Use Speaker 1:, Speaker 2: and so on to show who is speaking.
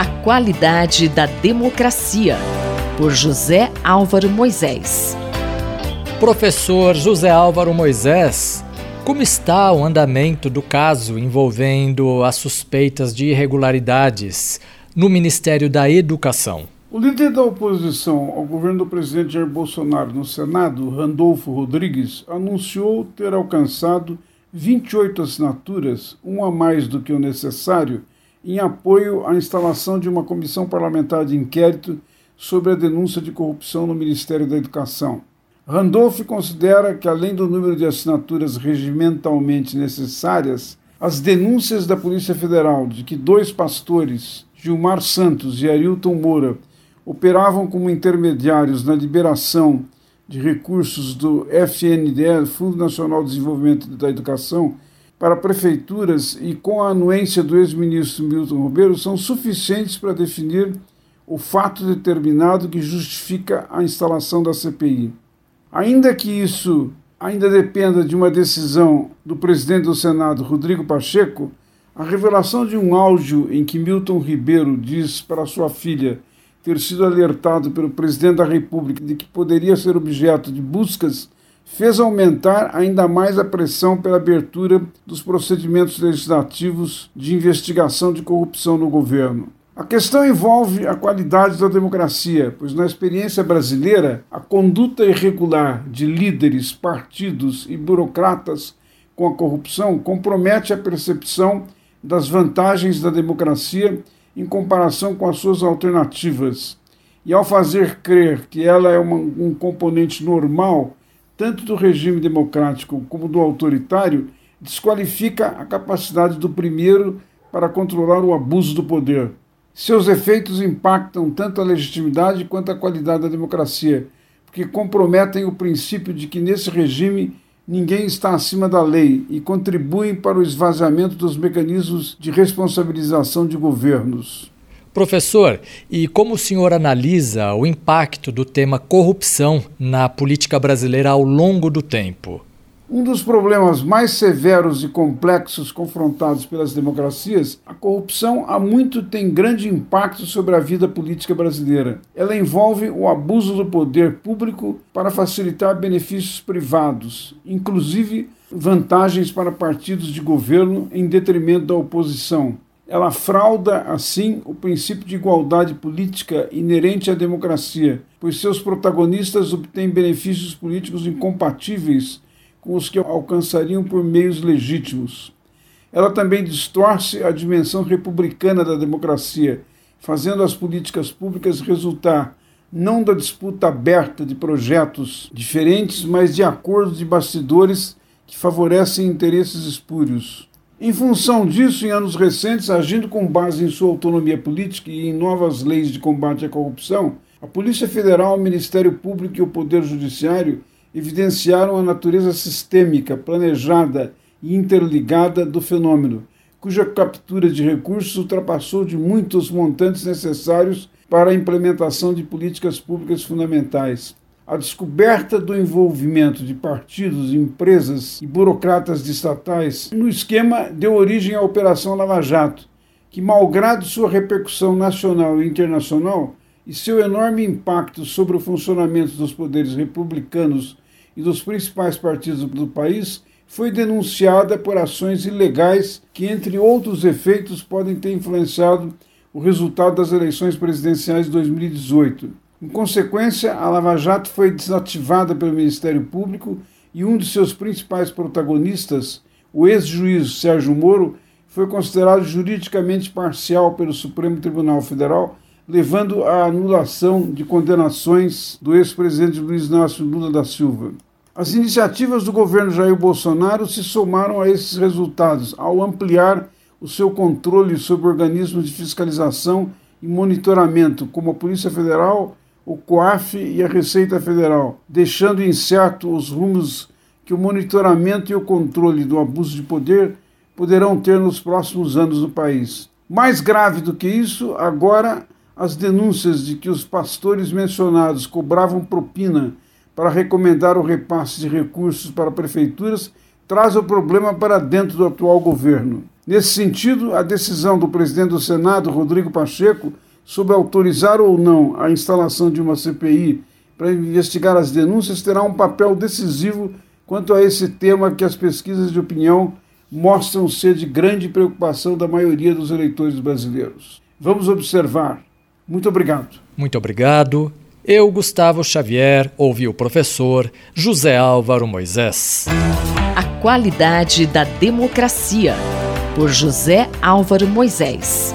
Speaker 1: A qualidade da democracia, por José Álvaro Moisés.
Speaker 2: Professor José Álvaro Moisés, como está o andamento do caso envolvendo as suspeitas de irregularidades no Ministério da Educação?
Speaker 3: O líder da oposição ao governo do presidente Jair Bolsonaro no Senado, Randolfo Rodrigues, anunciou ter alcançado 28 assinaturas, uma a mais do que o necessário, em apoio à instalação de uma comissão parlamentar de inquérito sobre a denúncia de corrupção no Ministério da Educação. Randolph considera que, além do número de assinaturas regimentalmente necessárias, as denúncias da Polícia Federal de que dois pastores, Gilmar Santos e Arilton Moura, operavam como intermediários na liberação de recursos do FNDE, Fundo Nacional de Desenvolvimento da Educação, para prefeituras e com a anuência do ex-ministro Milton Ribeiro são suficientes para definir o fato determinado que justifica a instalação da CPI. Ainda que isso ainda dependa de uma decisão do presidente do Senado, Rodrigo Pacheco, a revelação de um áudio em que Milton Ribeiro diz para sua filha ter sido alertado pelo presidente da República de que poderia ser objeto de buscas fez aumentar ainda mais a pressão pela abertura dos procedimentos legislativos de investigação de corrupção no governo. A questão envolve a qualidade da democracia, pois na experiência brasileira, a conduta irregular de líderes, partidos e burocratas com a corrupção compromete a percepção das vantagens da democracia em comparação com as suas alternativas. E ao fazer crer que ela é uma, um componente normal, tanto do regime democrático como do autoritário, desqualifica a capacidade do primeiro para controlar o abuso do poder. Seus efeitos impactam tanto a legitimidade quanto a qualidade da democracia, porque comprometem o princípio de que nesse regime ninguém está acima da lei e contribuem para o esvaziamento dos mecanismos de responsabilização de governos.
Speaker 2: Professor, e como o senhor analisa o impacto do tema corrupção na política brasileira ao longo do tempo?
Speaker 3: Um dos problemas mais severos e complexos confrontados pelas democracias, a corrupção há muito tem grande impacto sobre a vida política brasileira. Ela envolve o abuso do poder público para facilitar benefícios privados, inclusive vantagens para partidos de governo em detrimento da oposição. Ela frauda, assim, o princípio de igualdade política inerente à democracia, pois seus protagonistas obtêm benefícios políticos incompatíveis com os que alcançariam por meios legítimos. Ela também distorce a dimensão republicana da democracia, fazendo as políticas públicas resultar não da disputa aberta de projetos diferentes, mas de acordos de bastidores que favorecem interesses espúrios. Em função disso, em anos recentes, agindo com base em sua autonomia política e em novas leis de combate à corrupção, a Polícia Federal, o Ministério Público e o Poder Judiciário evidenciaram a natureza sistêmica, planejada e interligada do fenômeno, cuja captura de recursos ultrapassou de muitos montantes necessários para a implementação de políticas públicas fundamentais. A descoberta do envolvimento de partidos, empresas e burocratas estatais no esquema deu origem à Operação Lava Jato, que, malgrado sua repercussão nacional e internacional e seu enorme impacto sobre o funcionamento dos poderes republicanos e dos principais partidos do país foi denunciada por ações ilegais que, entre outros efeitos, podem ter influenciado o resultado das eleições presidenciais de 2018. Em consequência, a Lava Jato foi desativada pelo Ministério Público e um de seus principais protagonistas, o ex-juiz Sérgio Moro, foi considerado juridicamente parcial pelo Supremo Tribunal Federal, levando à anulação de condenações do ex-presidente Luiz Inácio Lula da Silva. As iniciativas do governo Jair Bolsonaro se somaram a esses resultados ao ampliar o seu controle sobre organismos de fiscalização e monitoramento, como a Polícia Federal, o COAF e a Receita Federal, deixando incerto os rumos que o monitoramento e o controle do abuso de poder poderão ter nos próximos anos no país. Mais grave do que isso, agora as denúncias de que os pastores mencionados cobravam propina para recomendar o repasse de recursos para prefeituras traz o problema para dentro do atual governo. Nesse sentido, a decisão do presidente do Senado, Rodrigo Pacheco, sobre autorizar ou não a instalação de uma CPI para investigar as denúncias terá um papel decisivo quanto a esse tema que as pesquisas de opinião mostram ser de grande preocupação da maioria dos eleitores brasileiros. Vamos observar. Muito obrigado.
Speaker 2: Muito obrigado. Eu, Gustavo Xavier, ouvi o professor José Álvaro Moisés.
Speaker 1: A qualidade da democracia, por José Álvaro Moisés.